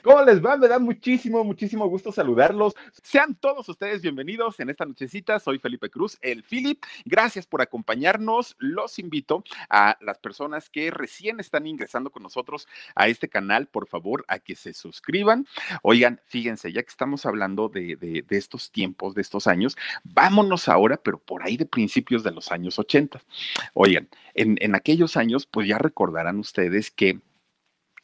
¿Cómo les va? Me da muchísimo, muchísimo gusto saludarlos. Sean todos ustedes bienvenidos en esta nochecita. Soy Felipe Cruz, el Philip. Gracias por acompañarnos. Los invito a las personas que recién están ingresando con nosotros a este canal, por favor, a que se suscriban. Oigan, fíjense, ya que estamos hablando de, de, de estos tiempos, de estos años, vámonos ahora, pero por ahí de principios de los años 80. Oigan, en, en aquellos años, pues ya recordarán ustedes que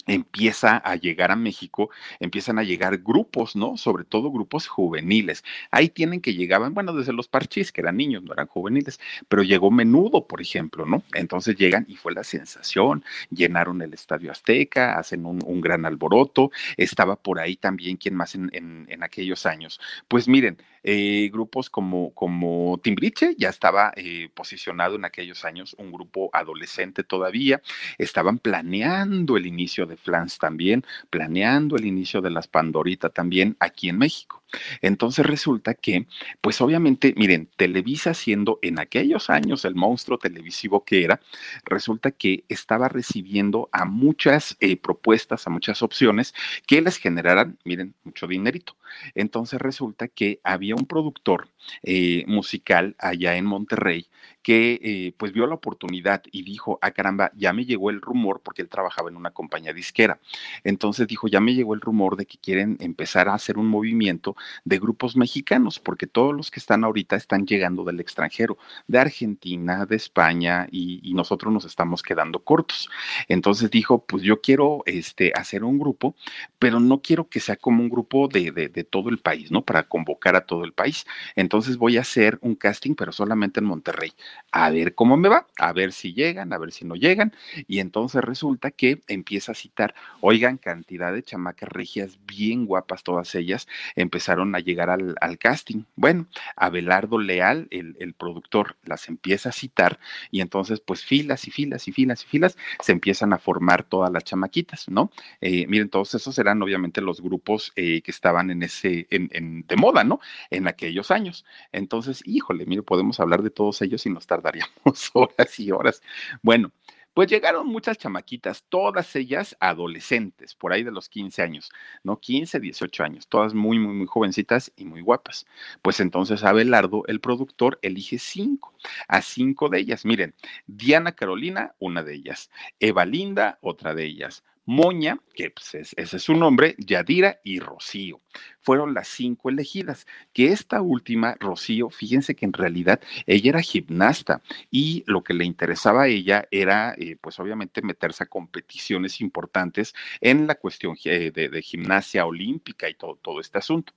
empieza a llegar a México, empiezan a llegar grupos, ¿no? Sobre todo grupos juveniles. Ahí tienen que llegaban, bueno, desde los parchís, que eran niños, no eran juveniles, pero llegó menudo, por ejemplo, ¿no? Entonces llegan y fue la sensación, llenaron el Estadio Azteca, hacen un, gran alboroto, estaba por ahí también, ¿quién más en, en, en aquellos años? Pues miren, eh, grupos como, como Timbriche ya estaba eh, posicionado en aquellos años, un grupo adolescente todavía, estaban planeando el inicio de Flans también, planeando el inicio de las Pandorita también aquí en México. Entonces resulta que, pues obviamente, miren, Televisa siendo en aquellos años el monstruo televisivo que era, resulta que estaba recibiendo a muchas eh, propuestas, a muchas opciones que les generaran, miren, mucho dinerito. Entonces resulta que había un productor eh, musical allá en Monterrey que eh, pues vio la oportunidad y dijo, ah caramba, ya me llegó el rumor, porque él trabajaba en una compañía disquera. Entonces dijo, ya me llegó el rumor de que quieren empezar a hacer un movimiento de grupos mexicanos, porque todos los que están ahorita están llegando del extranjero, de Argentina, de España, y, nosotros nos estamos quedando cortos. Entonces dijo, pues yo quiero este, hacer un grupo, pero no quiero que sea como un grupo de, de, todo el país, ¿no? Para convocar a todo el país. Entonces voy a hacer un casting, pero solamente en Monterrey a ver cómo me va, a ver si llegan, a ver si no llegan. Y entonces resulta que empieza a citar, oigan, cantidad de chamacas regias bien guapas todas ellas, empezaron a llegar al, casting. Bueno, Abelardo Leal, el, el, productor, las empieza a citar y entonces pues filas y filas y filas y filas se empiezan a formar todas las chamaquitas, ¿no? Eh, miren, todos esos eran obviamente los grupos eh, que estaban en ese, en, en, de moda, ¿no? En aquellos años. Entonces, híjole, mire, podemos hablar de todos ellos y nos tardaríamos horas y horas. Bueno, pues llegaron muchas chamaquitas, todas ellas adolescentes, por ahí de los 15 años, ¿no? 15, 18 años, todas muy, muy, muy jovencitas y muy guapas. Pues entonces Abelardo, el productor, elige cinco, a cinco de ellas. Miren, Diana Carolina, una de ellas, Eva Linda, otra de ellas, Moña, que pues es, ese es su nombre, Yadira y Rocío. Fueron las cinco elegidas, que esta última, Rocío, fíjense que en realidad ella era gimnasta y lo que le interesaba a ella era, eh, pues obviamente, meterse a competiciones importantes en la cuestión de, de gimnasia olímpica y todo, todo, este asunto.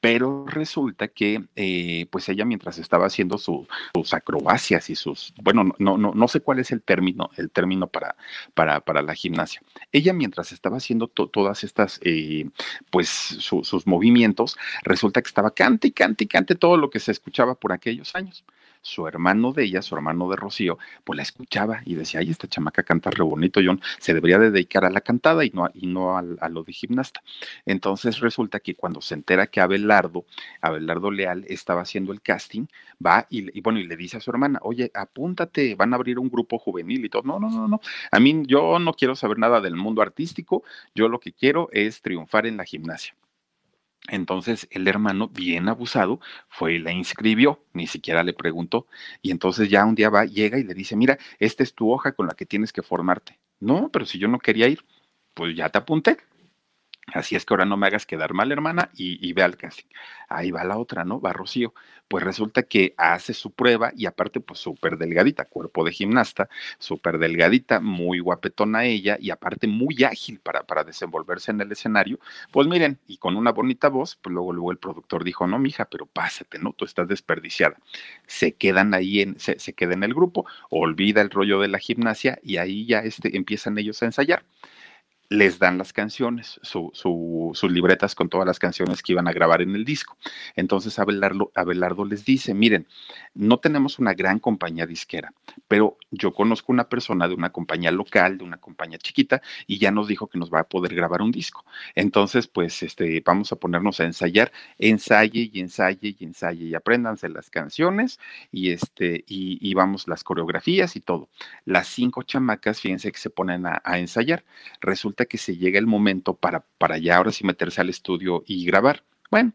Pero resulta que, eh, pues ella mientras estaba haciendo su, sus acrobacias y sus, bueno, no, no, no sé cuál es el término, el término para, para, para la gimnasia. Ella mientras estaba haciendo to todas estas, eh, pues su, sus movimientos, resulta que estaba cante y cante y cante todo lo que se escuchaba por aquellos años su hermano de ella, su hermano de Rocío, pues la escuchaba y decía, ay, esta chamaca canta re bonito, John, se debería dedicar a la cantada y no, y no a, a, lo de gimnasta. Entonces resulta que cuando se entera que Abelardo, Abelardo Leal estaba haciendo el casting, va y, y, bueno, y le dice a su hermana, oye, apúntate, van a abrir un grupo juvenil y todo. No, no, no, no. A mí yo no quiero saber nada del mundo artístico, yo lo que quiero es triunfar en la gimnasia. Entonces el hermano, bien abusado, fue y la inscribió, ni siquiera le preguntó. Y entonces ya un día va, llega y le dice, mira, esta es tu hoja con la que tienes que formarte. No, pero si yo no quería ir, pues ya te apunté. Así es que ahora no me hagas quedar mal, hermana, y, ve al casting. Ahí va la otra, ¿no? Va Rocío. Pues resulta que hace su prueba y aparte, pues súper delgadita, cuerpo de gimnasta, súper delgadita, muy guapetona ella y aparte muy ágil para, para desenvolverse en el escenario. Pues miren, y con una bonita voz, pues luego, luego el productor dijo, no, mija, pero pásate, ¿no? Tú estás desperdiciada. Se quedan ahí, en, se, se queda en el grupo, olvida el rollo de la gimnasia y ahí ya este, empiezan ellos a ensayar les dan las canciones, sus libretas con todas las canciones que iban a grabar en el disco. Entonces Abelardo, les dice, miren, no tenemos una gran compañía disquera, pero yo conozco una persona de una compañía local, de una compañía chiquita, y ya nos dijo que nos va a poder grabar un disco. Entonces, pues, este, vamos a ponernos a ensayar, ensaye y ensaye y ensaye, y apréndanse las canciones, y este, y, vamos las coreografías y todo. Las cinco chamacas, fíjense que se ponen a, a ensayar. Resulta que se llega el momento para, para ya ahora sí meterse al estudio y grabar. Bueno,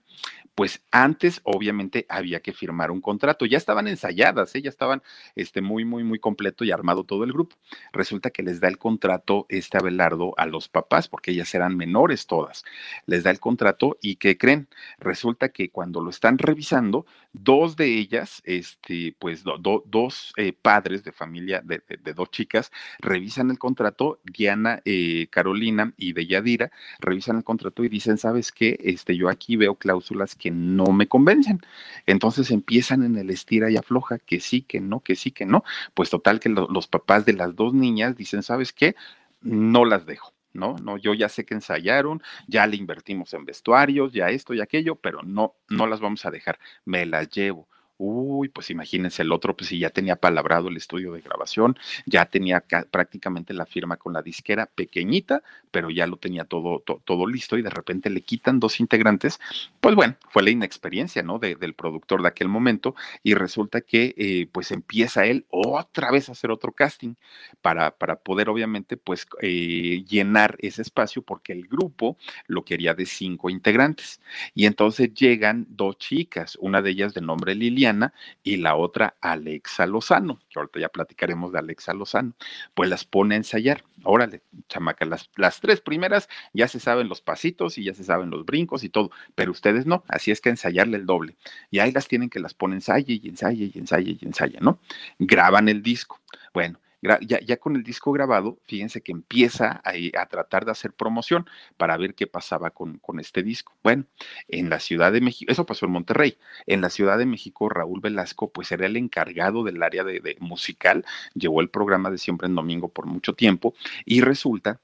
pues antes obviamente había que firmar un contrato. Ya estaban ensayadas, ¿eh? ya estaban este, muy, muy, muy completo y armado todo el grupo. Resulta que les da el contrato este Abelardo a los papás, porque ellas eran menores todas. Les da el contrato y ¿qué creen? Resulta que cuando lo están revisando, dos de ellas, este, pues dos eh, padres de familia de, dos chicas, revisan el contrato, Diana, eh, Carolina y Belladira, revisan el contrato y dicen, ¿sabes qué? Este, yo aquí veo cláusulas que no me convencen. Entonces empiezan en el estira y afloja, que sí, que no, que sí, que no. Pues total que los papás de las dos niñas dicen, ¿sabes qué? No las dejo. ¿no? No, yo ya sé que ensayaron, ya le invertimos en vestuarios, ya esto y aquello, pero no, no las vamos a dejar, me las llevo. Uy, pues imagínense el otro, pues si ya tenía palabrado el estudio de grabación, ya tenía prácticamente la firma con la disquera pequeñita, pero ya lo tenía todo, todo listo y de repente le quitan dos integrantes, pues bueno, fue la inexperiencia, ¿no? del productor de aquel momento y resulta que eh, pues empieza él otra vez a hacer otro casting para, para poder obviamente pues eh, llenar ese espacio porque el grupo lo quería de cinco integrantes y entonces llegan dos chicas, una de ellas de nombre Y la otra Alexa Lozano, que ahorita ya platicaremos de Alexa Lozano, pues las pone a ensayar. Órale, chamaca, las, las tres primeras ya se saben los pasitos y ya se saben los brincos y todo, pero ustedes no, así es que ensayarle el doble. Y ahí las tienen que las pone ensaye y ensaye y ensaye y ensaye, ¿no? Graban el disco. Bueno, ya, con el disco grabado, fíjense que empieza a, tratar de hacer promoción para ver qué pasaba con, este disco. Bueno, en la Ciudad de México, eso pasó en Monterrey, en la Ciudad de México, Raúl Velasco, pues era el encargado del área de musical, llevó el programa de Siempre en Domingo por mucho tiempo y resulta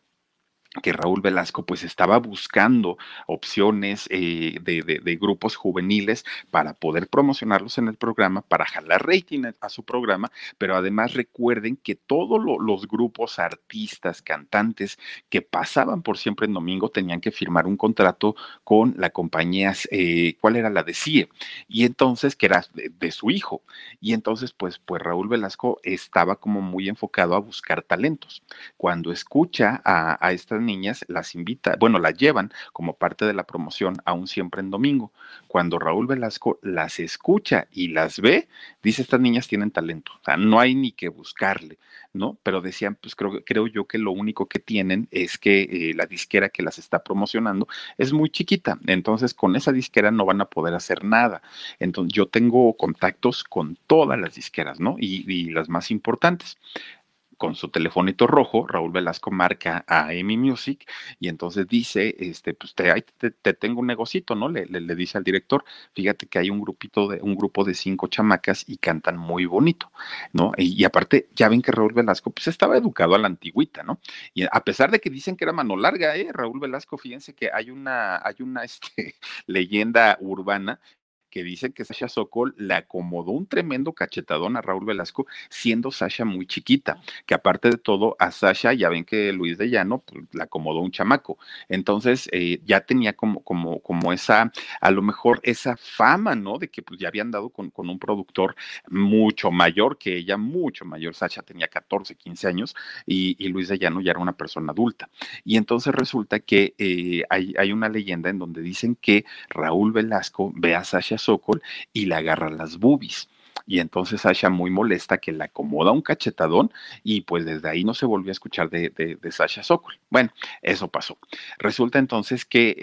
que Raúl Velasco pues estaba buscando opciones eh, de, grupos juveniles para poder promocionarlos en el programa, para jalar rating a, su programa, pero además recuerden que todos los grupos, artistas, cantantes que pasaban por siempre en domingo tenían que firmar un contrato con la compañía, eh, ¿cuál era la de CIE? Y entonces, que era de, su hijo. Y entonces pues, pues Raúl Velasco estaba como muy enfocado a buscar talentos. Cuando escucha a, a esta niñas las invita, bueno, las llevan como parte de la promoción aún siempre en domingo. Cuando Raúl Velasco las escucha y las ve, dice, estas niñas tienen talento, o sea, no hay ni que buscarle, ¿no? Pero decían, pues creo, creo yo que lo único que tienen es que eh, la disquera que las está promocionando es muy chiquita, entonces con esa disquera no van a poder hacer nada. Entonces yo tengo contactos con todas las disqueras, ¿no? y las más importantes con su telefonito rojo, Raúl Velasco marca a Emi Music y entonces dice, este, pues te, te, tengo un negocito, ¿no? Le, le, dice al director, fíjate que hay un grupito de, un grupo de cinco chamacas y cantan muy bonito, ¿no? Y, aparte, ya ven que Raúl Velasco, pues estaba educado a la antigüita, ¿no? Y a pesar de que dicen que era mano larga, ¿eh? Raúl Velasco, fíjense que hay una, hay una este, leyenda urbana que dicen que Sasha Sokol le acomodó un tremendo cachetadón a Raúl Velasco, siendo Sasha muy chiquita, que aparte de todo, a Sasha, ya ven que Luis de Llano pues, le acomodó un chamaco. Entonces, eh, ya tenía como, como, como esa, a lo mejor esa fama, ¿no? De que pues ya habían dado con, con un productor mucho mayor que ella, mucho mayor. Sasha tenía 14, 15 años y, Luis de Llano ya era una persona adulta. Y entonces resulta que eh, hay, hay una leyenda en donde dicen que Raúl Velasco ve a Sasha Sokol y le agarra las boobies. Y entonces Sasha muy molesta que le acomoda un cachetadón y pues desde ahí no se volvió a escuchar de, de, Sasha Sokol. Bueno, eso pasó. Resulta entonces que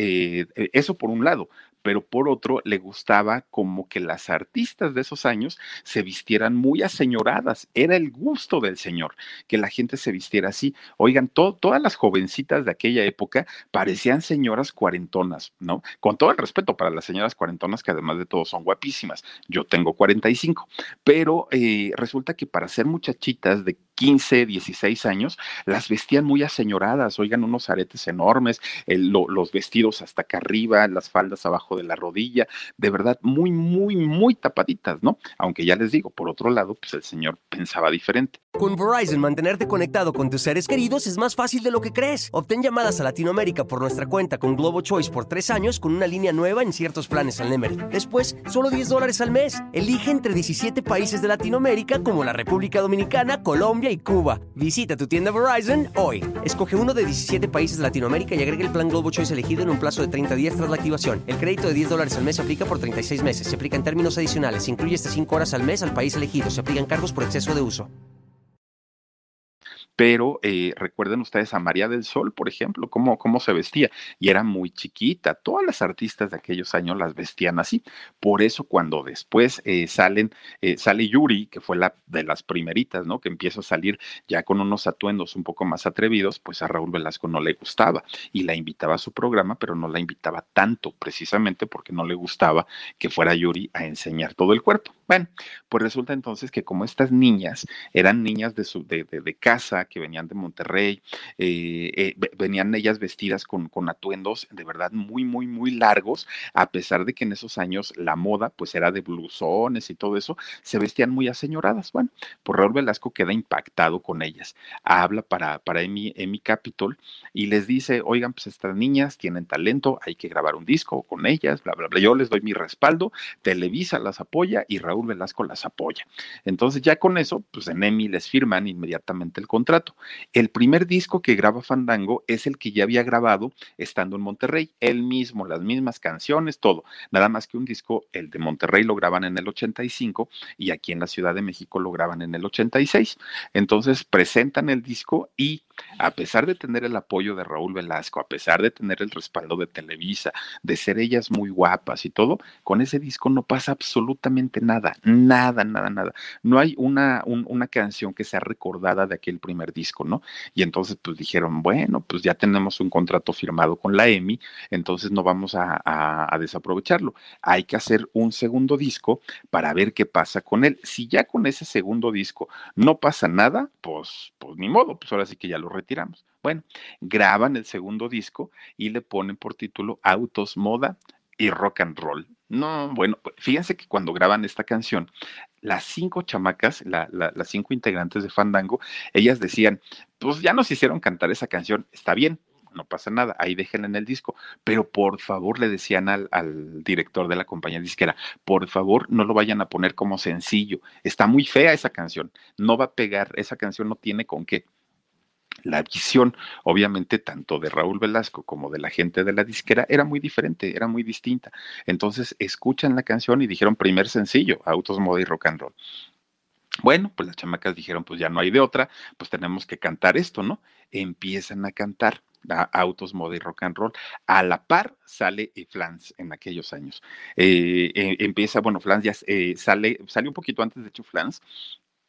eh, eso por un lado, pero por otro le gustaba como que las artistas de esos años se vistieran muy aseñoradas. Era el gusto del señor que la gente se vistiera así. Oigan, todas las jovencitas de aquella época parecían señoras cuarentonas, ¿no? Con todo el respeto para las señoras cuarentonas, que además de todo son guapísimas. Yo tengo 45, pero eh, resulta que para ser muchachitas de 15, 16 años, las vestían muy aseñoradas, oigan, unos aretes enormes, los vestidos hasta acá arriba, las faldas abajo de la rodilla, de verdad, muy, muy, muy tapaditas, ¿no? Aunque ya les digo, por otro lado, pues el señor pensaba diferente. Con Verizon, mantenerte conectado con tus seres queridos es más fácil de lo que crees. Obtén llamadas a Latinoamérica por nuestra cuenta con Globo Choice por tres años con una línea nueva en ciertos planes al Nemery. Después, solo 10 dólares al mes. Elige entre 17 países de Latinoamérica como la República Dominicana, Colombia y Cuba. Visita tu tienda Verizon hoy. Escoge uno de 17 países de Latinoamérica y agrega el plan Globo Choice elegido en un plazo de 30 días tras la activación. El crédito de 10 dólares al mes se aplica por 36 meses. Se aplica en términos adicionales. Se incluye hasta 5 horas al mes al país elegido. Se aplican cargos por exceso de uso pero eh, recuerden ustedes a María del Sol, por ejemplo, cómo, cómo se vestía, y era muy chiquita, todas las artistas de aquellos años las vestían así, por eso cuando después eh, salen, eh, sale Yuri, que fue la de las primeritas, ¿no? Que empieza a salir ya con unos atuendos un poco más atrevidos, pues a Raúl Velasco no le gustaba, y la invitaba a su programa, pero no la invitaba tanto, precisamente porque no le gustaba que fuera Yuri a enseñar todo el cuerpo. Bueno, pues resulta entonces que como estas niñas eran niñas de, su, de, de, casa, que venían de Monterrey, eh, eh, venían ellas vestidas con, con, atuendos de verdad muy, muy, muy largos, a pesar de que en esos años la moda pues era de blusones y todo eso, se vestían muy aseñoradas. Bueno, pues Raúl Velasco queda impactado con ellas. Habla para, para Emi, Emi Capitol y les dice, oigan, pues estas niñas tienen talento, hay que grabar un disco con ellas, bla, bla, bla. Yo les doy mi respaldo, Televisa las apoya y Raúl Velasco las apoya. Entonces ya con eso, pues en EMI les firman inmediatamente el contrato. El primer disco que graba Fandango es el que ya había grabado estando en Monterrey, él mismo, las mismas canciones, todo. Nada más que un disco, el de Monterrey lo graban en el 85 y aquí en la Ciudad de México lo graban en el 86. Entonces presentan el disco y a pesar de tener el apoyo de Raúl Velasco, a pesar de tener el respaldo de Televisa, de ser ellas muy guapas y todo, con ese disco no pasa absolutamente nada, nada, nada, nada. No hay una, una canción que sea recordada de aquel primer disco, ¿no? Y entonces pues dijeron, bueno, pues ya tenemos un contrato firmado con la EMI, entonces no vamos a, a desaprovecharlo. Hay que hacer un segundo disco para ver qué pasa con él. Si ya con ese segundo disco no pasa nada, pues, pues ni modo, pues ahora sí que ya lo retiramos. Bueno, graban el segundo disco y le ponen por título Autos, Moda y Rock and Roll. No, bueno, fíjense que cuando graban esta canción, las cinco chamacas, las cinco integrantes de Fandango, ellas decían, pues ya nos hicieron cantar esa canción, está bien, no pasa nada, ahí déjenla en el disco, pero por favor le decían al, al, director de la compañía disquera, por favor no lo vayan a poner como sencillo, está muy fea esa canción, no va a pegar, esa canción no tiene con qué la visión, obviamente, tanto de Raúl Velasco como de la gente de la disquera era muy diferente, era muy distinta. Entonces, escuchan la canción y dijeron primer sencillo, Autos, Moda y Rock and Roll. Bueno, pues las chamacas dijeron, pues ya no hay de otra, pues tenemos que cantar esto, ¿no? Empiezan a cantar autos, moda y rock and roll. A la par sale eh, Flans en aquellos años. Eh, eh, empieza, bueno, Flans ya sale, sale un poquito antes, de hecho, Flans.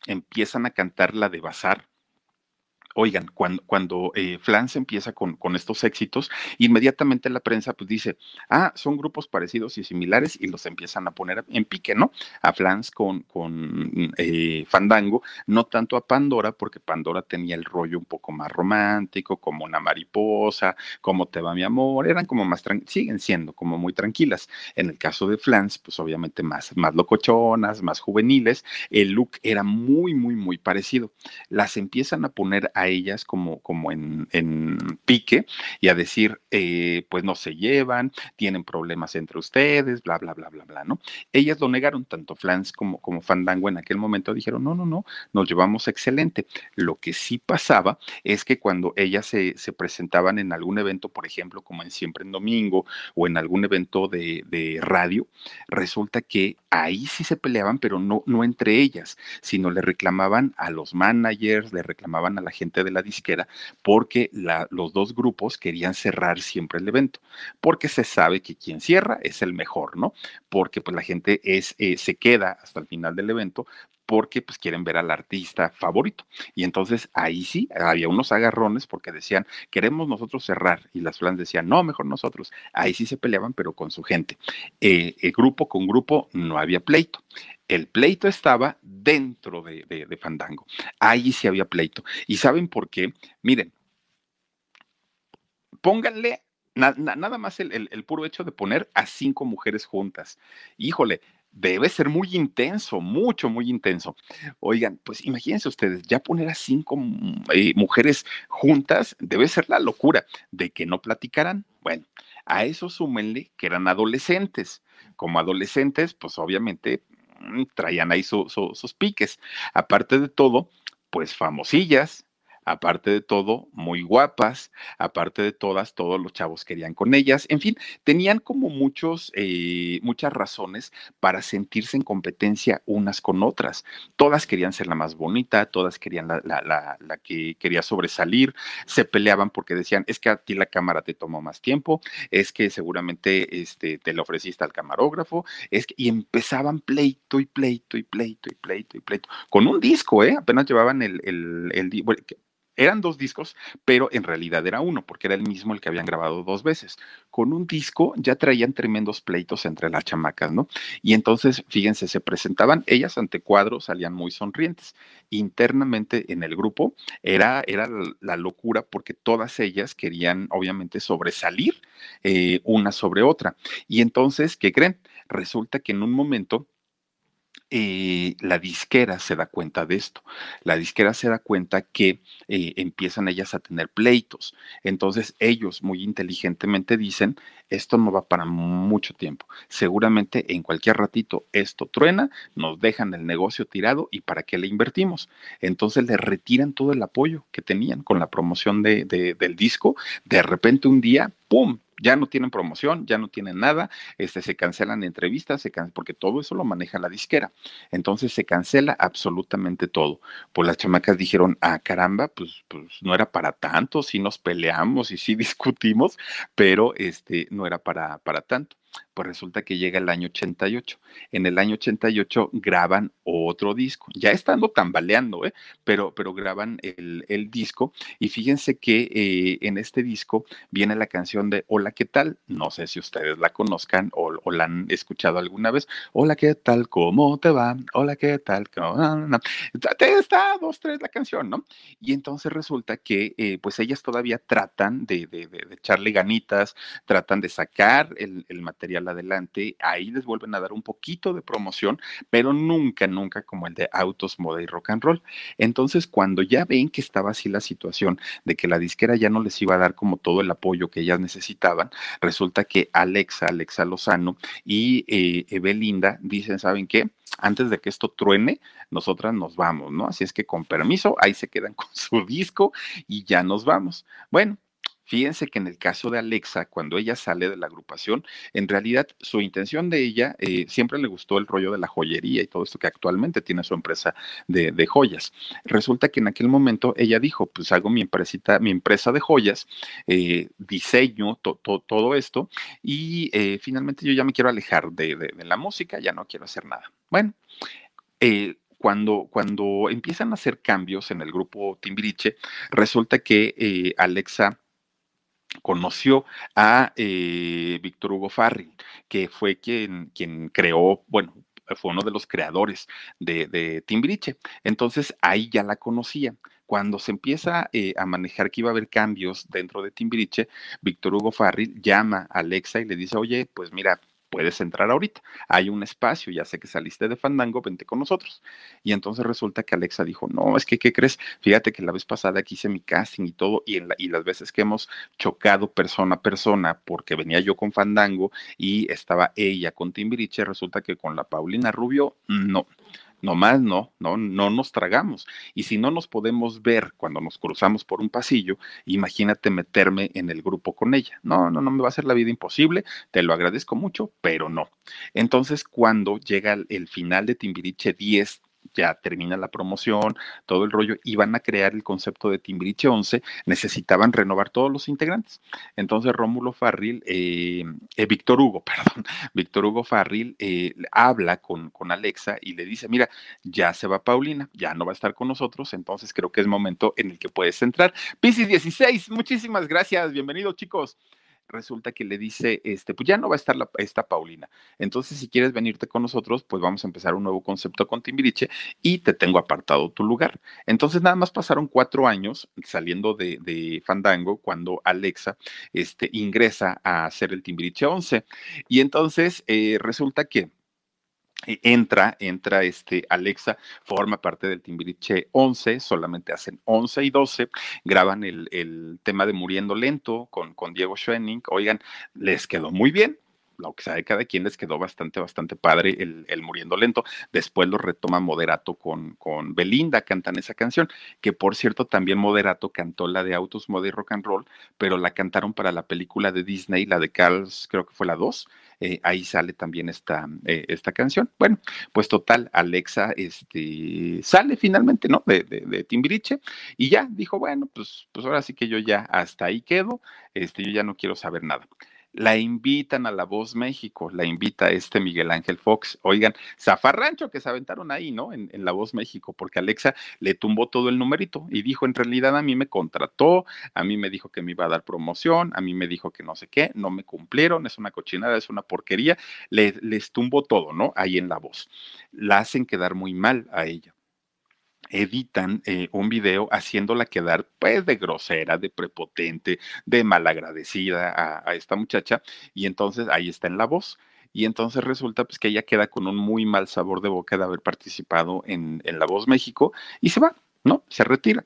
Empiezan a cantar la de Bazar, Oigan, cuando, cuando eh, Flans empieza con, con, estos éxitos, inmediatamente la prensa pues dice, ah, son grupos parecidos y similares y los empiezan a poner en pique, ¿no? A Flans con, con eh, Fandango, no tanto a Pandora, porque Pandora tenía el rollo un poco más romántico, como una mariposa, como te va mi amor, eran como más, siguen siendo como muy tranquilas. En el caso de Flans, pues obviamente más, más locochonas, más juveniles, el look era muy, muy, muy parecido. Las empiezan a poner a ellas como, como en, pique y a decir, eh, pues no se llevan, tienen problemas entre ustedes, bla, bla, bla, bla, bla, ¿no? Ellas lo negaron, tanto Flans como, como Fandango en aquel momento dijeron, no, no, no, nos llevamos excelente. Lo que sí pasaba es que cuando ellas se, se presentaban en algún evento, por ejemplo, como en Siempre en Domingo o en algún evento de, de radio, resulta que ahí sí se peleaban, pero no, no entre ellas, sino le reclamaban a los managers, le reclamaban a la gente de la disquera, porque los dos grupos querían cerrar siempre el evento, porque se sabe que quien cierra es el mejor, ¿no? Porque pues la gente es, eh, se queda hasta el final del evento porque pues quieren ver al artista favorito. Y entonces ahí sí, había unos agarrones porque decían, queremos nosotros cerrar. Y las flans decían, no, mejor nosotros. Ahí sí se peleaban, pero con su gente. Eh, el grupo con grupo no había pleito. El pleito estaba dentro de, Fandango. Ahí sí había pleito. ¿Y saben por qué? Miren, pónganle nada más el, el, puro hecho de poner a cinco mujeres juntas. Híjole, debe ser muy intenso, mucho, muy intenso. Oigan, pues imagínense ustedes, ya poner a cinco mm, eh, mujeres juntas debe ser la locura de que no platicarán. Bueno, a eso súmenle que eran adolescentes. Como adolescentes, pues obviamente mm, traían ahí sus piques. Aparte de todo, pues famosillas, aparte de todo, muy guapas, aparte de todas, todos los chavos querían con ellas, en fin, tenían como muchos, eh, muchas razones para sentirse en competencia unas con otras. Todas querían ser la más bonita, todas querían la, la, que quería sobresalir, se peleaban porque decían, es que a ti la cámara te tomó más tiempo, es que seguramente este, te lo ofreciste al camarógrafo, es que, y empezaban pleito y pleito y pleito y pleito y pleito, con un disco, ¿eh? Apenas llevaban el, el, el, eran dos discos, pero en realidad era uno, porque era el mismo el que habían grabado dos veces. Con un disco ya traían tremendos pleitos entre las chamacas, ¿no? Y entonces, fíjense, se presentaban, ellas ante cuadros salían muy sonrientes. Internamente en el grupo era, era la locura porque todas ellas querían, obviamente, sobresalir eh, una sobre otra. Y entonces, ¿qué creen? Resulta que en un momento eh, la disquera se da cuenta de esto. La disquera se da cuenta que eh, empiezan ellas a tener pleitos. Entonces ellos muy inteligentemente dicen, esto no va para mucho tiempo. Seguramente en cualquier ratito esto truena, nos dejan el negocio tirado y para qué le invertimos. Entonces le retiran todo el apoyo que tenían con la promoción de, del disco. De repente un día, ¡pum! Ya no tienen promoción, ya no tienen nada, este, se cancelan entrevistas, se porque todo eso lo maneja la disquera. Entonces se cancela absolutamente todo. Pues las chamacas dijeron, ah, caramba, pues, pues no era para tanto, sí nos peleamos y sí discutimos, pero este, no era para, para tanto. Pues resulta que llega el año 88. En el año 88 graban otro disco, ya estando tambaleando, ¿eh? pero, pero graban el, disco y fíjense que eh, en este disco viene la canción de Hola, ¿qué tal? No sé si ustedes la conozcan o, la han escuchado alguna vez. Hola, ¿qué tal? ¿Cómo te va? Hola, ¿qué tal? ¿Cómo? Está dos, tres la canción, ¿no? Y entonces resulta que eh, pues ellas todavía tratan de, de, echarle ganitas, tratan de sacar el, el material adelante, ahí les vuelven a dar un poquito de promoción, pero nunca, nunca como el de Autos, Moda y Rock and Roll. Entonces, cuando ya ven que estaba así la situación de que la disquera ya no les iba a dar como todo el apoyo que ellas necesitaban, resulta que Alexa, Alexa Lozano y eh, Evelinda dicen, ¿saben qué? Antes de que esto truene, nosotras nos vamos, ¿no? Así es que con permiso, ahí se quedan con su disco y ya nos vamos. Bueno, Fíjense que en el caso de Alexa, cuando ella sale de la agrupación, en realidad su intención de ella eh, siempre le gustó el rollo de la joyería y todo esto que actualmente tiene su empresa de, joyas. Resulta que en aquel momento ella dijo, pues hago mi, empresita, mi empresa de joyas, eh, diseño todo esto y eh, finalmente yo ya me quiero alejar de, la música, ya no quiero hacer nada. Bueno. cuando, cuando empiezan a hacer cambios en el grupo Timbiriche, resulta que Alexa conoció a eh, Víctor Hugo Farrell, que fue quien, quien creó, bueno, fue uno de los creadores de, de Timbiriche. Entonces ahí ya la conocía. Cuando se empieza eh, a manejar que iba a haber cambios dentro de Timbiriche, Víctor Hugo Farrell llama a Alexa y le dice, oye, pues mira, puedes entrar ahorita. Hay un espacio, ya sé que saliste de Fandango, vente con nosotros. Y entonces resulta que Alexa dijo, no, es que, ¿qué crees? Fíjate que la vez pasada aquí hice mi casting y todo, y, en y las veces que hemos chocado persona a persona, porque venía yo con Fandango y estaba ella con Timbiriche, resulta que con la Paulina Rubio, no Nomás no, no, no nos tragamos. Y si no nos podemos ver cuando nos cruzamos por un pasillo, imagínate meterme en el grupo con ella. No, no, no me va a hacer la vida imposible, te lo agradezco mucho, pero no. Entonces, cuando llega el final de Timbiriche 10, ya termina la promoción, todo el rollo, y van a crear el concepto de Timbiriche 11, necesitaban renovar todos los integrantes. Entonces Rómulo Farril, eh, eh, Víctor Hugo, perdón, Víctor Hugo Farril eh, habla con, con Alexa y le dice, mira, ya se va Paulina, ya no va a estar con nosotros, entonces creo que es momento en el que puedes entrar. Piscis 16, muchísimas gracias, bienvenidos chicos resulta que le dice, este, pues ya no va a estar esta Paulina. Entonces, si quieres venirte con nosotros, pues vamos a empezar un nuevo concepto con Timbiriche y te tengo apartado tu lugar. Entonces, nada más pasaron cuatro años saliendo de, de Fandango cuando Alexa este, ingresa a hacer el Timbiriche 11. Y entonces eh, resulta que entra, entra este Alexa, forma parte del Timbiriche 11, solamente hacen 11 y 12, graban el, el tema de Muriendo Lento con, con Diego Schoening, oigan, les quedó muy bien, lo que sabe cada quien les quedó bastante, bastante padre el, el, Muriendo Lento. Después lo retoma Moderato con, con Belinda, cantan esa canción, que por cierto también Moderato cantó la de Autos, Moda y Rock and Roll, pero la cantaron para la película de Disney, la de Carls, creo que fue la 2, eh, ahí sale también esta, eh, esta canción. Bueno, pues total, Alexa este, sale finalmente, ¿no? De, de, de, Timbiriche y ya dijo, bueno, pues, pues ahora sí que yo ya hasta ahí quedo, este, yo ya no quiero saber nada la invitan a La Voz México, la invita este Miguel Ángel Fox. Oigan, zafarrancho que se aventaron ahí, ¿no? En, La Voz México, porque Alexa le tumbó todo el numerito y dijo, en realidad a mí me contrató, a mí me dijo que me iba a dar promoción, a mí me dijo que no sé qué, no me cumplieron, es una cochinada, es una porquería, le, les tumbó todo, ¿no? Ahí en La Voz. La hacen quedar muy mal a ella editan eh, un video haciéndola quedar pues de grosera, de prepotente, de malagradecida a, a, esta muchacha y entonces ahí está en la voz. Y entonces resulta pues que ella queda con un muy mal sabor de boca de haber participado en, en La Voz México y se va, ¿no? Se retira.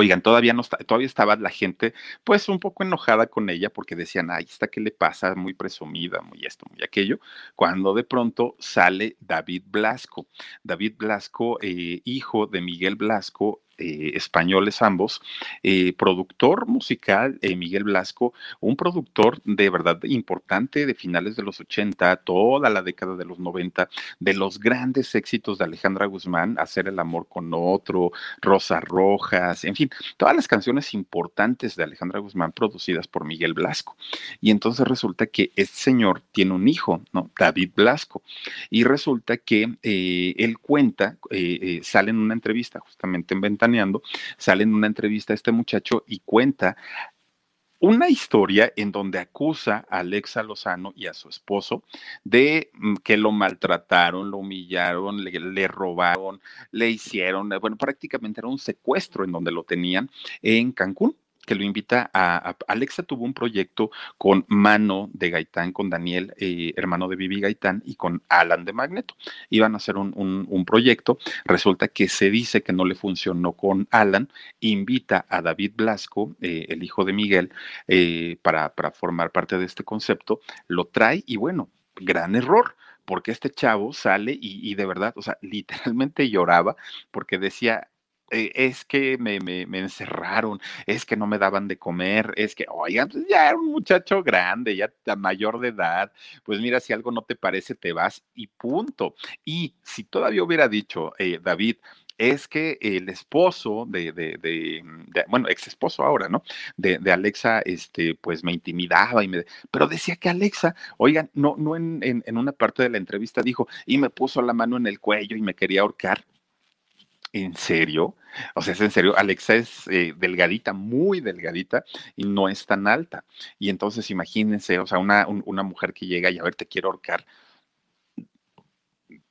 Oigan, todavía no todavía estaba la gente pues un poco enojada con ella porque decían, ay, ¿esta qué le pasa? Muy presumida, muy esto, muy aquello, cuando de pronto sale David Blasco. David Blasco, eh, hijo de Miguel Blasco, eh, españoles ambos, eh, productor musical, eh, Miguel Blasco, un productor de verdad importante de finales de los 80, toda la década de los 90, de los grandes éxitos de Alejandra Guzmán, Hacer el amor con otro, Rosas Rojas, en fin, todas las canciones importantes de Alejandra Guzmán producidas por Miguel Blasco. Y entonces resulta que este señor tiene un hijo, ¿no? David Blasco. Y resulta que él cuenta, sale en una entrevista justamente en Ventana sale en una entrevista a este muchacho y cuenta una historia en donde acusa a Alexa Lozano y a su esposo de mm, que lo maltrataron, lo humillaron, le, le, robaron, le hicieron, bueno, prácticamente era un secuestro en donde lo tenían en Cancún que lo invita a, Alexa tuvo un proyecto con Mano de Gaitán, con Daniel, eh, hermano de Vivi Gaitán, y con Alan de Magneto. Iban a hacer un, un, un, proyecto, resulta que se dice que no le funcionó con Alan, invita a David Blasco, eh, el hijo de Miguel, eh, para, para formar parte de este concepto, lo trae y bueno, gran error porque este chavo sale y, y, de verdad, o sea, literalmente lloraba porque decía, eh, es que me, me, me, encerraron, es que no me daban de comer, es que, oigan, pues ya era un muchacho grande, ya mayor de edad, pues mira, si algo no te parece, te vas y punto. Y si todavía hubiera dicho, eh, David, es que el esposo de, de, de, bueno, ex esposo ahora, ¿no? De, Alexa, este, pues me intimidaba y me, pero decía que Alexa, oigan, no, no en, en una parte de la entrevista dijo, y me puso la mano en el cuello y me quería ahorcar. ¿En serio? O sea, es en serio, Alexa es eh, delgadita, muy delgadita y no es tan alta. Y entonces imagínense, o sea, una, una mujer que llega y a ver, te quiero ahorcar.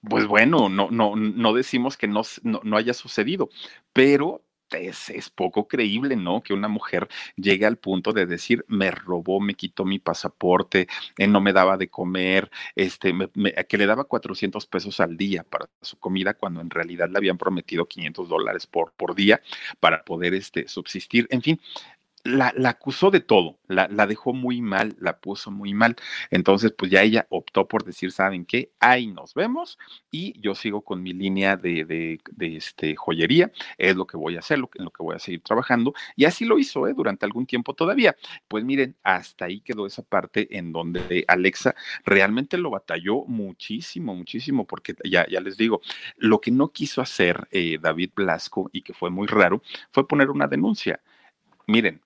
Pues bueno, no, no, no decimos que no, no haya sucedido, pero es, poco creíble, ¿no? Que una mujer llegue al punto de decir, me robó, me quitó mi pasaporte, eh, no me daba de comer, este, que le daba 400 pesos al día para su comida cuando en realidad le habían prometido 500 dólares por, por día para poder este, subsistir. En fin, la, acusó de todo, la, dejó muy mal, la puso muy mal. Entonces, pues ya ella optó por decir, ¿saben qué? Ahí nos vemos y yo sigo con mi línea de, de, este, joyería, es lo que voy a hacer, lo en lo que voy a seguir trabajando. Y así lo hizo, ¿eh? Durante algún tiempo todavía. Pues miren, hasta ahí quedó esa parte en donde Alexa realmente lo batalló muchísimo, muchísimo, porque ya, ya les digo, lo que no quiso hacer eh, David Blasco y que fue muy raro fue poner una denuncia. Miren,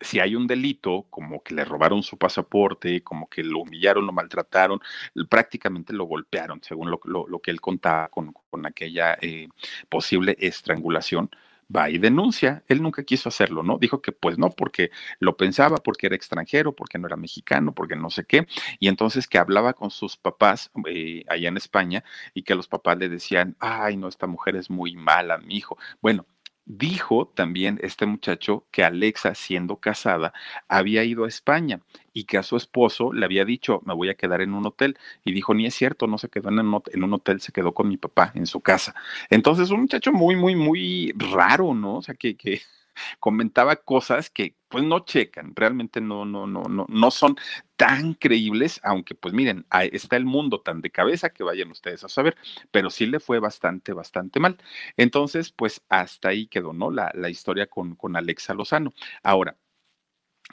si hay un delito, como que le robaron su pasaporte, como que lo humillaron, lo maltrataron, prácticamente lo golpearon, según lo, que él contaba con, aquella eh, posible estrangulación, va y denuncia. Él nunca quiso hacerlo, ¿no? Dijo que pues no, porque lo pensaba, porque era extranjero, porque no era mexicano, porque no sé qué. Y entonces que hablaba con sus papás eh, allá en España y que los papás le decían, ay, no, esta mujer es muy mala, mi hijo. Bueno, Dijo también este muchacho que Alexa, siendo casada, había ido a España y que a su esposo le había dicho, me voy a quedar en un hotel. Y dijo, ni es cierto, no se quedó en un, hotel, se quedó con mi papá en su casa. Entonces, un muchacho muy, muy, muy raro, ¿no? O sea, que, que comentaba cosas que pues no checan, realmente no, no, no, no, no son tan creíbles, aunque pues miren, está el mundo tan de cabeza que vayan ustedes a saber, pero sí le fue bastante, bastante mal. Entonces, pues hasta ahí quedó, ¿no? La, la historia con, con Alexa Lozano. Ahora,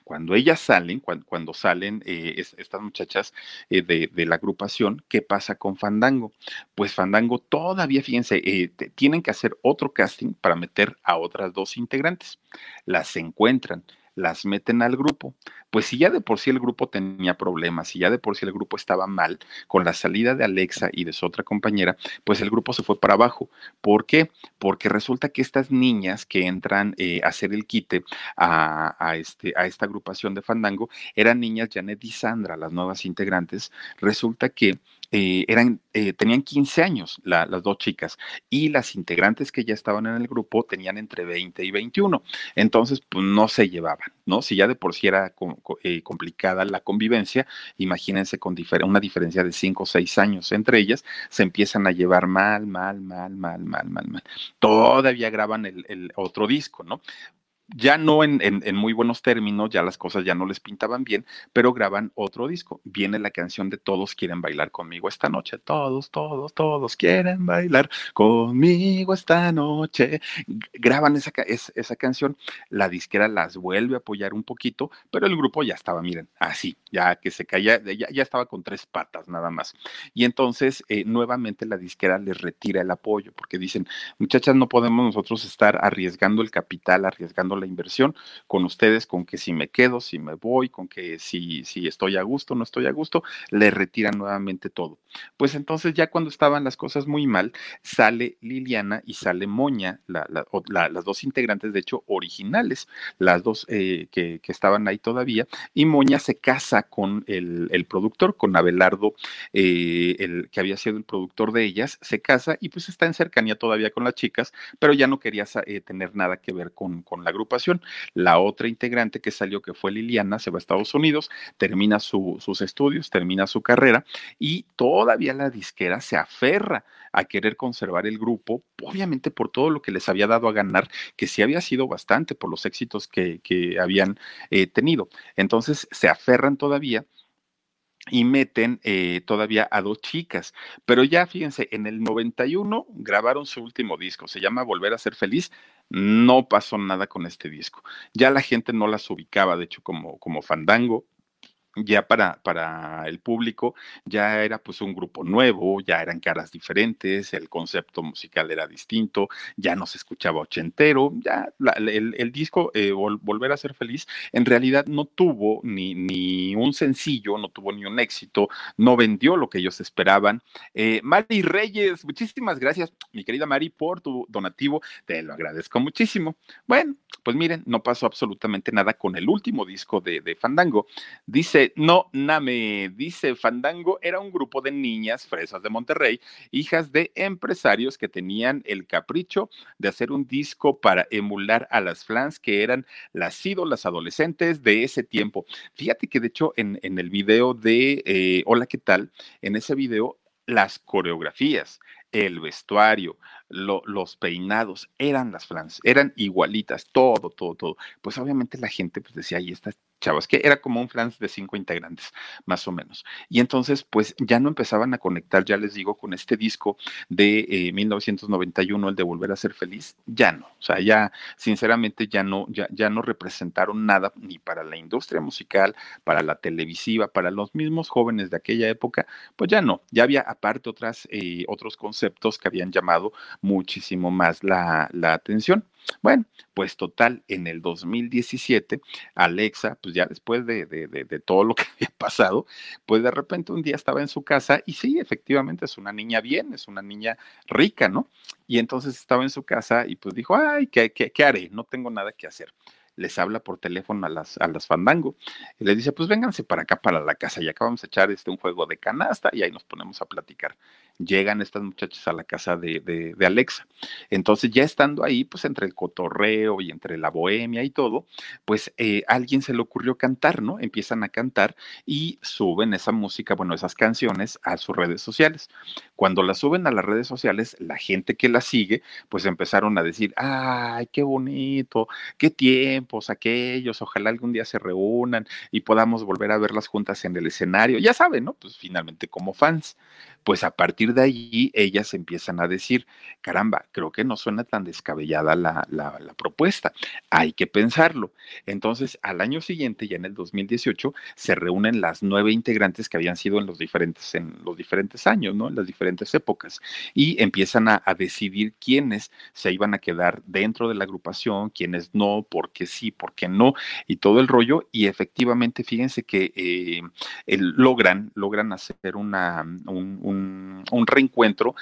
cuando ellas salen, cuando, salen eh, estas muchachas eh, de, la agrupación, ¿qué pasa con Fandango? Pues Fandango todavía, fíjense, eh, tienen que hacer otro casting para meter a otras dos integrantes. Las encuentran las meten al grupo. Pues si ya de por sí el grupo tenía problemas, si ya de por sí el grupo estaba mal, con la salida de Alexa y de su otra compañera, pues el grupo se fue para abajo. ¿Por qué? Porque resulta que estas niñas que entran eh, a hacer el quite a, este, a esta agrupación de Fandango eran niñas Janet y Sandra, las nuevas integrantes. Resulta que eh, eran, eh, tenían 15 años las dos chicas y las integrantes que ya estaban en el grupo tenían entre 20 y 21. Entonces, pues no se llevaban, ¿no? Si ya de por sí era eh, complicada la convivencia, imagínense con una diferencia de 5 o 6 años entre ellas, se empiezan a llevar mal, mal, mal, mal, mal, mal, mal. Todavía graban el, el otro disco, ¿no? Ya no en, en, muy buenos términos, ya las cosas ya no les pintaban bien, pero graban otro disco. Viene la canción de Todos quieren bailar conmigo esta noche. Todos, todos, todos quieren bailar conmigo esta noche. Graban esa, esa canción, la disquera las vuelve a apoyar un poquito, pero el grupo ya estaba, miren, así, ya que se caía, ya, ya estaba con tres patas nada más. Y entonces, eh, nuevamente la disquera les retira el apoyo, porque dicen, muchachas, no podemos nosotros estar arriesgando el capital, arriesgando la inversión con ustedes, con que si me quedo, si me voy, con que si, si estoy a gusto, no estoy a gusto, le retiran nuevamente todo. Pues entonces ya cuando estaban las cosas muy mal, sale Liliana y sale Moña, las dos integrantes, de hecho, originales, las dos eh, que, estaban ahí todavía, y Moña se casa con el, productor, con Abelardo, eh, el que había sido el productor de ellas, se casa y pues está en cercanía todavía con las chicas, pero ya no quería eh, tener nada que ver con, con la La otra integrante que salió, que fue Liliana, se va a Estados Unidos, termina sus estudios, termina su carrera y todavía la disquera se aferra a querer conservar el grupo, obviamente por todo lo que les había dado a ganar, que sí había sido bastante por los éxitos que, habían eh, tenido. Entonces se aferran todavía y meten eh, todavía a dos chicas. Pero ya fíjense, en el 91 grabaron su último disco, se llama Volver a ser feliz. No pasó nada con este disco. Ya la gente no las ubicaba, de hecho, como, como Fandango, ya para, para el público ya era pues un grupo nuevo, ya eran caras diferentes, el concepto musical era distinto, ya no se escuchaba ochentero, ya el, disco eh, Volver a ser feliz en realidad no tuvo ni, ni, un sencillo, no tuvo ni un éxito, no vendió lo que ellos esperaban. Eh, Mari Reyes, muchísimas gracias, mi querida Mari, por tu donativo, te lo agradezco muchísimo. Bueno, pues miren, no pasó absolutamente nada con el último disco de, de Fandango. Dice no Name, dice Fandango, era un grupo de niñas fresas de Monterrey, hijas de empresarios que tenían el capricho de hacer un disco para emular a las flans que eran las ídolas adolescentes de ese tiempo. Fíjate que de hecho en, el video de eh, Hola, ¿qué tal? En ese video las coreografías, el vestuario, los peinados, eran las flans, eran igualitas, todo, todo, todo. Pues obviamente la gente pues decía, ahí está chavos, que era como un flans de cinco integrantes, más o menos. Y entonces, pues ya no empezaban a conectar, ya les digo, con este disco de 1991, eh, el de Volver a Ser Feliz, ya no. O sea, ya, sinceramente, ya no, ya, ya no representaron nada ni para la industria musical, para la televisiva, para los mismos jóvenes de aquella época, pues ya no. Ya había aparte otras, eh, otros conceptos que habían llamado muchísimo más la, la atención. Bueno, pues total, en el 2017, Alexa, pues ya después de, de, todo lo que había pasado, pues de repente un día estaba en su casa y sí, efectivamente es una niña bien, es una niña rica, ¿no? Y entonces estaba en su casa y pues dijo, ay, ¿qué, qué, qué haré? No tengo nada que hacer les habla por teléfono a las, a las Fandango y les dice, pues vénganse para acá, para la casa, y acá vamos a echar este, un juego de canasta y ahí nos ponemos a platicar llegan estas muchachas a la casa de, de, Alexa. Entonces, ya estando ahí, pues entre el cotorreo y entre la bohemia y todo, pues eh, alguien se le ocurrió cantar, ¿no? Empiezan a cantar y suben esa música, bueno, esas canciones a sus redes sociales. Cuando las suben a las redes sociales, la gente que la sigue, pues empezaron a decir, ay, qué bonito, qué tiempos aquellos, ojalá algún día se reúnan y podamos volver a verlas juntas en el escenario. Ya saben, ¿no? Pues finalmente como fans pues a partir de allí ellas empiezan a decir, caramba, creo que no suena tan descabellada la, la, propuesta, hay que pensarlo. Entonces, al año siguiente, ya en el 2018, se reúnen las nueve integrantes que habían sido en los diferentes, en los diferentes años, ¿no? En las diferentes épocas, y empiezan a, decidir quiénes se iban a quedar dentro de la agrupación, quiénes no, por qué sí, por qué no, y todo el rollo, y efectivamente, fíjense que eh, logran, logran hacer un un, reencuentro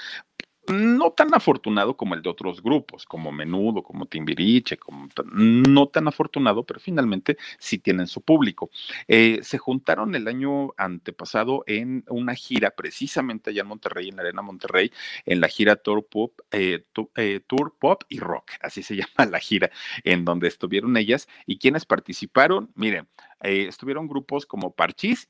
no tan afortunado como el de otros grupos, como Menudo, como Timbiriche, como, no tan afortunado, pero finalmente sí tienen su público. Eh, se juntaron el año antepasado en una gira, precisamente allá en Monterrey, en la Arena Monterrey, en la gira Tour Pop, eh, eh, Tour Pop y Rock, así se llama la gira, en donde estuvieron ellas. ¿Y quienes participaron? Miren, estuvieron grupos como Parchís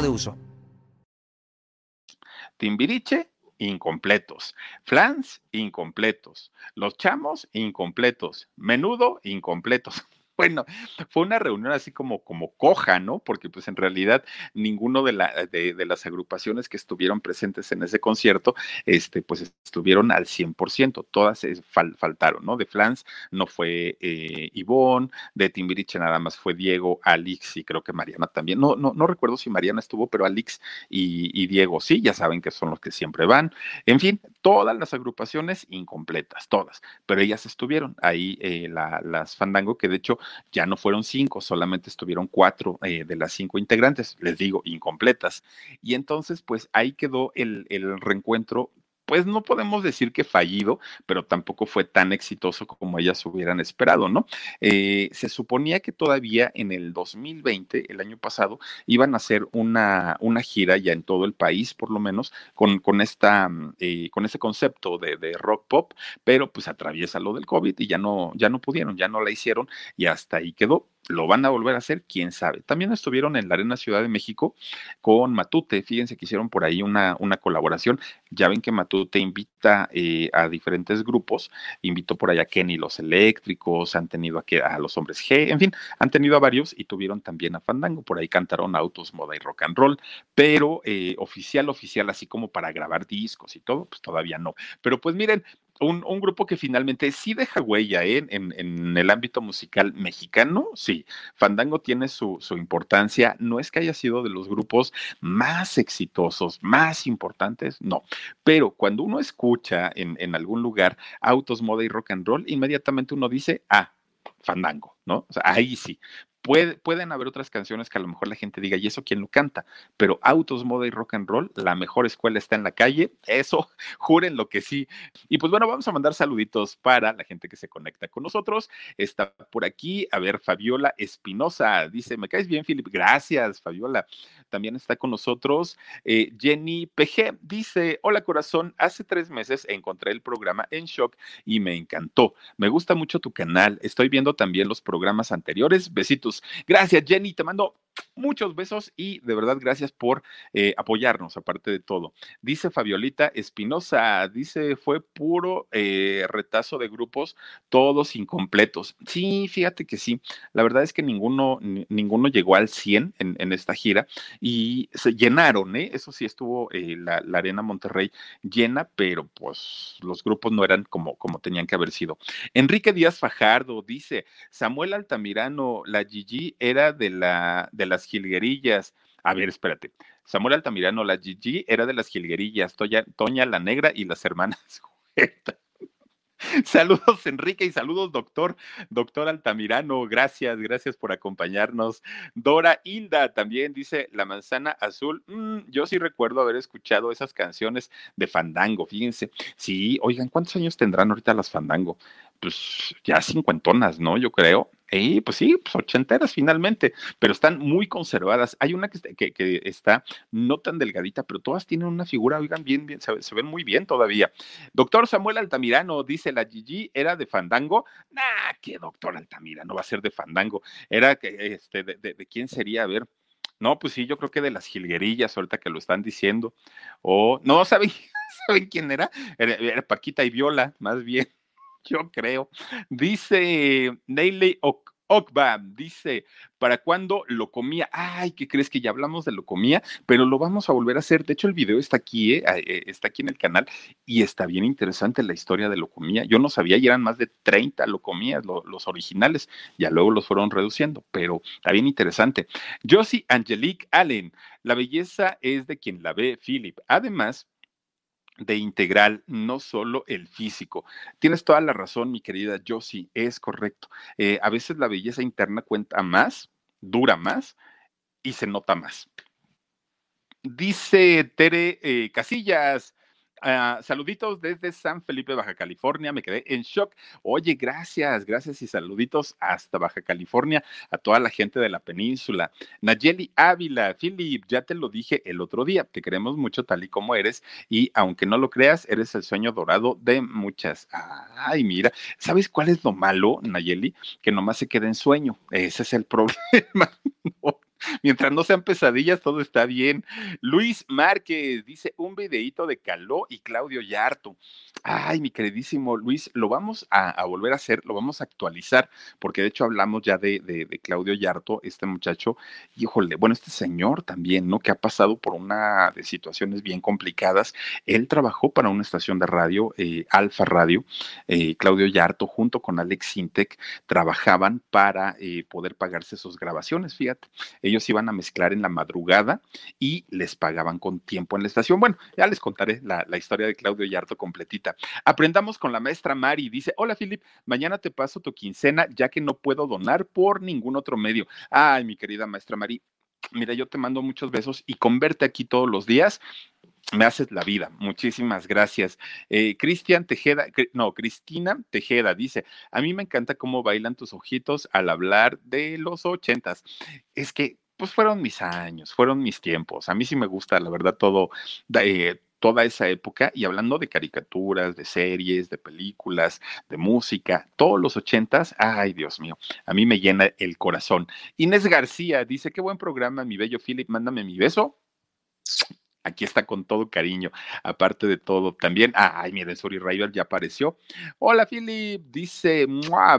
de uso. Timbiriche, incompletos. Flans, incompletos. Los chamos, incompletos. Menudo, incompletos. bueno, fue una reunión así como, como coja, ¿no? Porque pues en realidad ninguno de, la, de, las agrupaciones que estuvieron presentes en ese concierto, este, pues estuvieron al 100%, todas faltaron, ¿no? De Flans no fue eh, Ivonne, de Timbiriche nada más fue Diego, Alix y creo que Mariana también, no, no, no recuerdo si Mariana estuvo, pero Alix y, Diego sí, ya saben que son los que siempre van, en fin, todas las agrupaciones incompletas, todas, pero ellas estuvieron ahí, eh, las Fandango, que de hecho ya no fueron cinco, solamente estuvieron cuatro eh, de las cinco integrantes, les digo, incompletas. Y entonces, pues ahí quedó el, el reencuentro pues no podemos decir que fallido, pero tampoco fue tan exitoso como ellas hubieran esperado, ¿no? Eh, se suponía que todavía en el 2020, el año pasado, iban a hacer una, una gira ya en todo el país, por lo menos, con, con, esta, mm, eh, con ese concepto de, de, rock pop, pero pues atraviesa lo del COVID y ya no, ya no pudieron, ya no la hicieron y hasta ahí quedó ¿Lo van a volver a hacer? ¿Quién sabe? También estuvieron en la Arena Ciudad de México con Matute. Fíjense que hicieron por ahí una, una colaboración. Ya ven que Matute invita eh, a diferentes grupos. Invitó por allá a Kenny los Eléctricos, han tenido a, a los Hombres G, en fin, han tenido a varios y tuvieron también a Fandango. Por ahí cantaron Autos, Moda y Rock and Roll. Pero eh, oficial, oficial, así como para grabar discos y todo, pues todavía no. Pero pues miren, un, grupo que finalmente sí deja huella ¿eh? en, el ámbito musical mexicano, sí. Fandango tiene su, importancia. No es que haya sido de los grupos más exitosos, más importantes, no. Pero cuando uno escucha en, en algún lugar autos, moda y rock and roll, inmediatamente uno dice, ah, Fandango, ¿no? O sea, ahí sí pueden haber otras canciones que a lo mejor la gente diga, ¿y eso quién lo canta? Pero autos, moda y rock and roll, la mejor escuela está en la calle, eso, juren lo que sí. Y pues bueno, vamos a mandar saluditos para la gente que se conecta con nosotros. Está por aquí, a ver, Fabiola Espinosa, dice, me caes bien, Philip, gracias, Fabiola. También está con nosotros eh, Jenny PG, dice, hola corazón, hace tres meses encontré el programa en shock y me encantó. Me gusta mucho tu canal, estoy viendo también los programas anteriores, besitos Gracias, Jenny. Te mando muchos besos y de verdad gracias por eh, apoyarnos, aparte de todo. Dice Fabiolita Espinosa, dice, fue puro eh, retazo de grupos, todos incompletos. Sí, fíjate que sí. La verdad es que ninguno, ninguno llegó al 100 en, esta gira y se llenaron, ¿eh? Eso sí estuvo eh, la, Arena Monterrey llena, pero pues los grupos no eran como, como tenían que haber sido. Enrique Díaz Fajardo dice, Samuel Altamirano, la Gigi era de la las jilguerillas. A ver, espérate. Samuel Altamirano, la Gigi, era de las jilguerillas, Toña, la Negra y las hermanas. Saludos, Enrique, y saludos, doctor, doctor Altamirano. Gracias, gracias por acompañarnos. Dora Hilda también dice La manzana azul. Mm, yo sí recuerdo haber escuchado esas canciones de Fandango, fíjense. Sí, oigan, ¿cuántos años tendrán ahorita las Fandango? Pues ya cincuentonas, ¿no? Yo creo. Y pues sí, pues ochenteras finalmente, pero están muy conservadas. Hay una que, está no tan delgadita, pero todas tienen una figura, oigan, bien, bien, se, ven muy bien todavía. Doctor Samuel Altamirano dice, la Gigi era de Fandango. Nah, ¿qué doctor Altamirano va a ser de Fandango? Era, este, de, de, quién sería? A ver. No, pues sí, yo creo que de las jilguerillas, ahorita que lo están diciendo. O, no, ¿saben, ¿saben quién? Era, era Paquita y Viola, más bien yo creo. Dice Neile Okba, dice, ¿para cuándo lo comía? Ay, ¿qué crees que ya hablamos de lo comía? Pero lo vamos a volver a hacer. De hecho, el video está aquí, ¿eh? eh está aquí en el canal y está bien interesante la historia de lo comía. Yo no sabía y eran más de 30 lo comías, los originales. Ya luego los fueron reduciendo, pero está bien interesante. Josie Angelique Allen, la belleza es de quien la ve, Philip. Además, de integral, no solo el físico. Tienes toda la razón, mi querida Josie, es correcto. Eh, a veces la belleza interna cuenta más, dura más y se nota más. Dice Tere eh, Casillas, Ah, saluditos desde San Felipe, Baja California. Me quedé en shock. Oye, gracias, gracias y saluditos hasta Baja California a toda la gente de la península. Nayeli Ávila, Philip, ya te lo dije el otro día. Te queremos mucho tal y como eres y aunque no lo creas, eres el sueño dorado de muchas. Ay, mira, ¿sabes cuál es lo malo, Nayeli? Que nomás se queda en sueño. Ese es el problema. Mientras no sean pesadillas, todo está bien. Luis Márquez dice un videíto de Caló y Claudio Yarto. Ay, mi queridísimo Luis, lo vamos a, volver a hacer, lo vamos a actualizar, porque de hecho hablamos ya de, Claudio Yarto, este muchacho, híjole, bueno, este señor también, ¿no? Que ha pasado por una de situaciones bien complicadas. Él trabajó para una estación de radio, eh, Alfa Radio, eh, Claudio Yarto, junto con Alex Sintec, trabajaban para eh, poder pagarse sus grabaciones, fíjate iban a mezclar en la madrugada y les pagaban con tiempo en la estación. Bueno, ya les contaré la, historia de Claudio Yarto completita. Aprendamos con la maestra Mari. Dice, hola Filip, mañana te paso tu quincena ya que no puedo donar por ningún otro medio. Ay, mi querida maestra Mari, mira, yo te mando muchos besos y con verte aquí todos los días, me haces la vida. Muchísimas gracias. Eh, Cristian Tejeda, no, Cristina Tejeda dice, a mí me encanta cómo bailan tus ojitos al hablar de los ochentas. Es que, pues fueron mis años, fueron mis tiempos. A mí sí me gusta, la verdad, todo, eh, toda esa época y hablando de caricaturas, de series, de películas, de música, todos los ochentas, ay Dios mío, a mí me llena el corazón. Inés García dice, qué buen programa, mi bello Philip, mándame mi beso. Aquí está con todo cariño, aparte de todo también. Ay, miren, Suri Rival ya apareció. Hola, Philip, dice,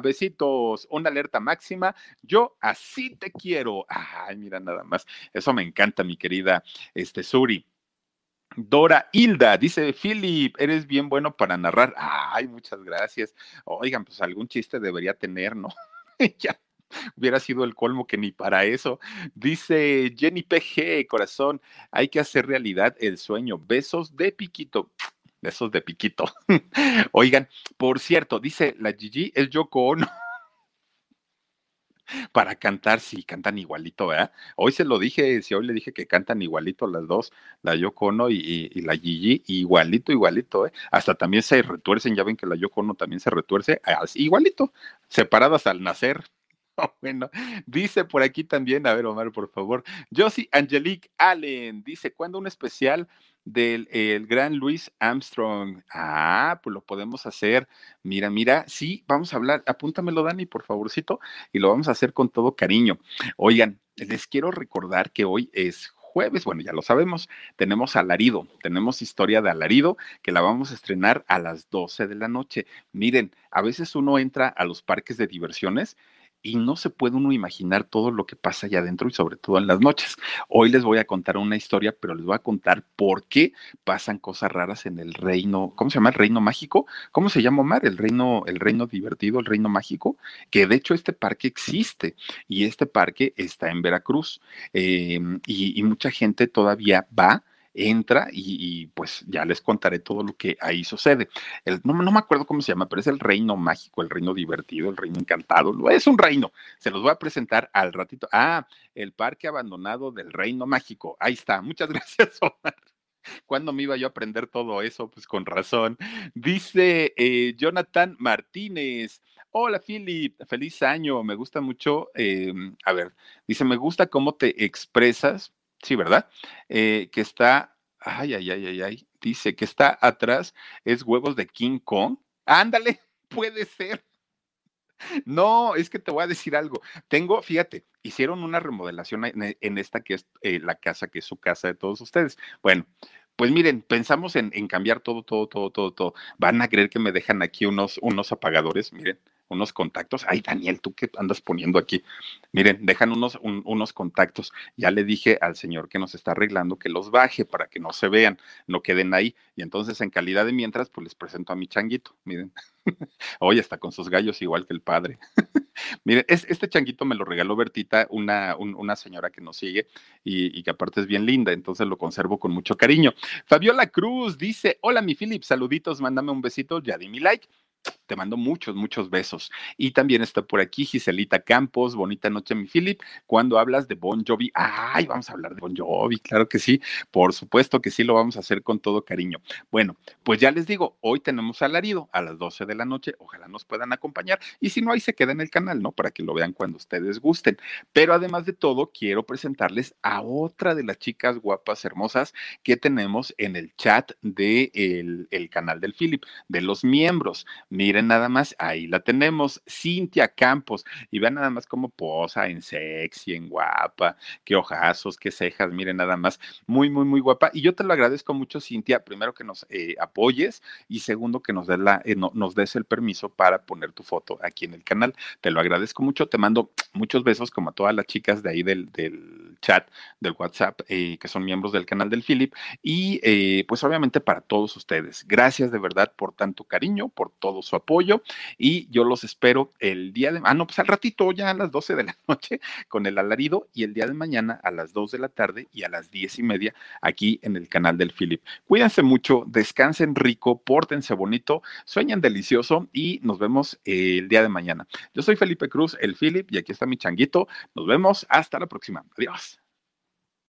besitos, una alerta máxima. Yo así te quiero. Ay, mira, nada más. Eso me encanta, mi querida este, Suri. Dora Hilda dice, Philip, eres bien bueno para narrar. Ay, muchas gracias. Oigan, pues algún chiste debería tener, ¿no? ya hubiera sido el colmo que ni para eso. Dice Jenny PG, corazón, hay que hacer realidad el sueño. Besos de piquito. Besos de piquito. Oigan, por cierto, dice la Gigi, es Yoko Ono para cantar, sí, cantan igualito, ¿verdad? Hoy se lo dije, si hoy le dije que cantan igualito las dos, la Yoko Ono y, la Gigi, igualito, igualito, ¿eh? Hasta también se retuercen, ya ven que la Yoko Ono también se retuerce, igualito, separadas al nacer. bueno, dice por aquí también, a ver, Omar, por favor, Josie Angelique Allen, dice, ¿cuándo un especial del el gran Luis Armstrong. Ah, pues lo podemos hacer. Mira, mira, sí, vamos a hablar. Apúntamelo, Dani, por favorcito, y lo vamos a hacer con todo cariño. Oigan, les quiero recordar que hoy es jueves, bueno, ya lo sabemos, tenemos Alarido, tenemos historia de Alarido que la vamos a estrenar a las 12 de la noche. Miren, a veces uno entra a los parques de diversiones y no se puede uno imaginar todo lo que pasa allá adentro y sobre todo en las noches. Hoy les voy a contar una historia, pero les voy a contar por qué pasan cosas raras en el reino, ¿cómo se llama? El reino mágico. ¿Cómo se llama Omar? El reino, el reino divertido, el reino mágico, que de hecho este parque existe y este parque está en Veracruz em, y mucha gente todavía va entra y, pues ya les contaré todo lo que ahí sucede. El, no, no, me acuerdo cómo se llama, pero es el reino mágico, el reino divertido, el reino encantado. Es un reino. Se los voy a presentar al ratito. Ah, el parque abandonado del reino mágico. Ahí está. Muchas gracias, Omar. ¿Cuándo me iba yo a aprender todo eso? Pues con razón. Dice eh, Jonathan Martínez. Hola, Philip. Feliz año. Me gusta mucho. Em, a ver, dice, me gusta cómo te expresas sí, ¿verdad? Eh, que está, ay, ay, ay, ay, ay, dice que está atrás, es huevos de King Kong. Ándale, puede ser. No, es que te voy a decir algo. Tengo, fíjate, hicieron una remodelación en, esta que es eh, la casa, que es su casa de todos ustedes. Bueno, pues miren, pensamos en, en, cambiar todo, todo, todo, todo, todo. Van a creer que me dejan aquí unos, unos apagadores, miren unos contactos. Ay, Daniel, ¿tú qué andas poniendo aquí? Miren, dejan unos, unos contactos. Ya le dije al señor que nos está arreglando que los baje para que no se vean, no queden ahí. Y entonces, en calidad de mientras, pues les presento a mi changuito. Miren, hoy está con sus gallos igual que el padre. Miren, este changuito me lo regaló Bertita, una, una señora que nos sigue y, y, que aparte es bien linda, entonces lo conservo con mucho cariño. Fabiola Cruz dice: Hola, mi Philip, saluditos, mándame un besito, ya di mi like. Te mando muchos, muchos besos. Y también está por aquí Giselita Campos, bonita noche, mi Philip. Cuando hablas de Bon Jovi, ay, vamos a hablar de Bon Jovi, claro que sí, por supuesto que sí, lo vamos a hacer con todo cariño. Bueno, pues ya les digo, hoy tenemos alarido a las 12 de la noche, ojalá nos puedan acompañar. Y si no, ahí se queda en el canal, ¿no? Para que lo vean cuando ustedes gusten. Pero además de todo, quiero presentarles a otra de las chicas guapas, hermosas que tenemos en el chat del de el canal del Philip, de los miembros. Miren nada más, ahí la tenemos, Cintia Campos. Y vean nada más cómo posa en sexy, en guapa, qué ojazos, qué cejas, miren nada más, muy, muy, muy guapa. Y yo te lo agradezco mucho, Cintia, primero que nos eh, apoyes y segundo que nos, des la, eh, nos des el permiso para poner tu foto aquí en el canal. Te lo agradezco mucho, te mando muchos besos como a todas las chicas de ahí del, del chat, del WhatsApp, eh, que son miembros del canal del Philip. Y pues obviamente para todos ustedes. Gracias de verdad por tanto cariño, por todo su apoyo y yo los espero el día de, ah, no, pues al ratito ya a las 12 de la noche con el alarido y el día de mañana a las 2 de la tarde y a las 10 y media aquí en el canal del Philip. Cuídense mucho, descansen rico, pórtense bonito, sueñen delicioso y nos vemos el día de mañana. Yo soy Felipe Cruz, el Philip, y aquí está mi changuito. Nos vemos hasta la próxima. Adiós.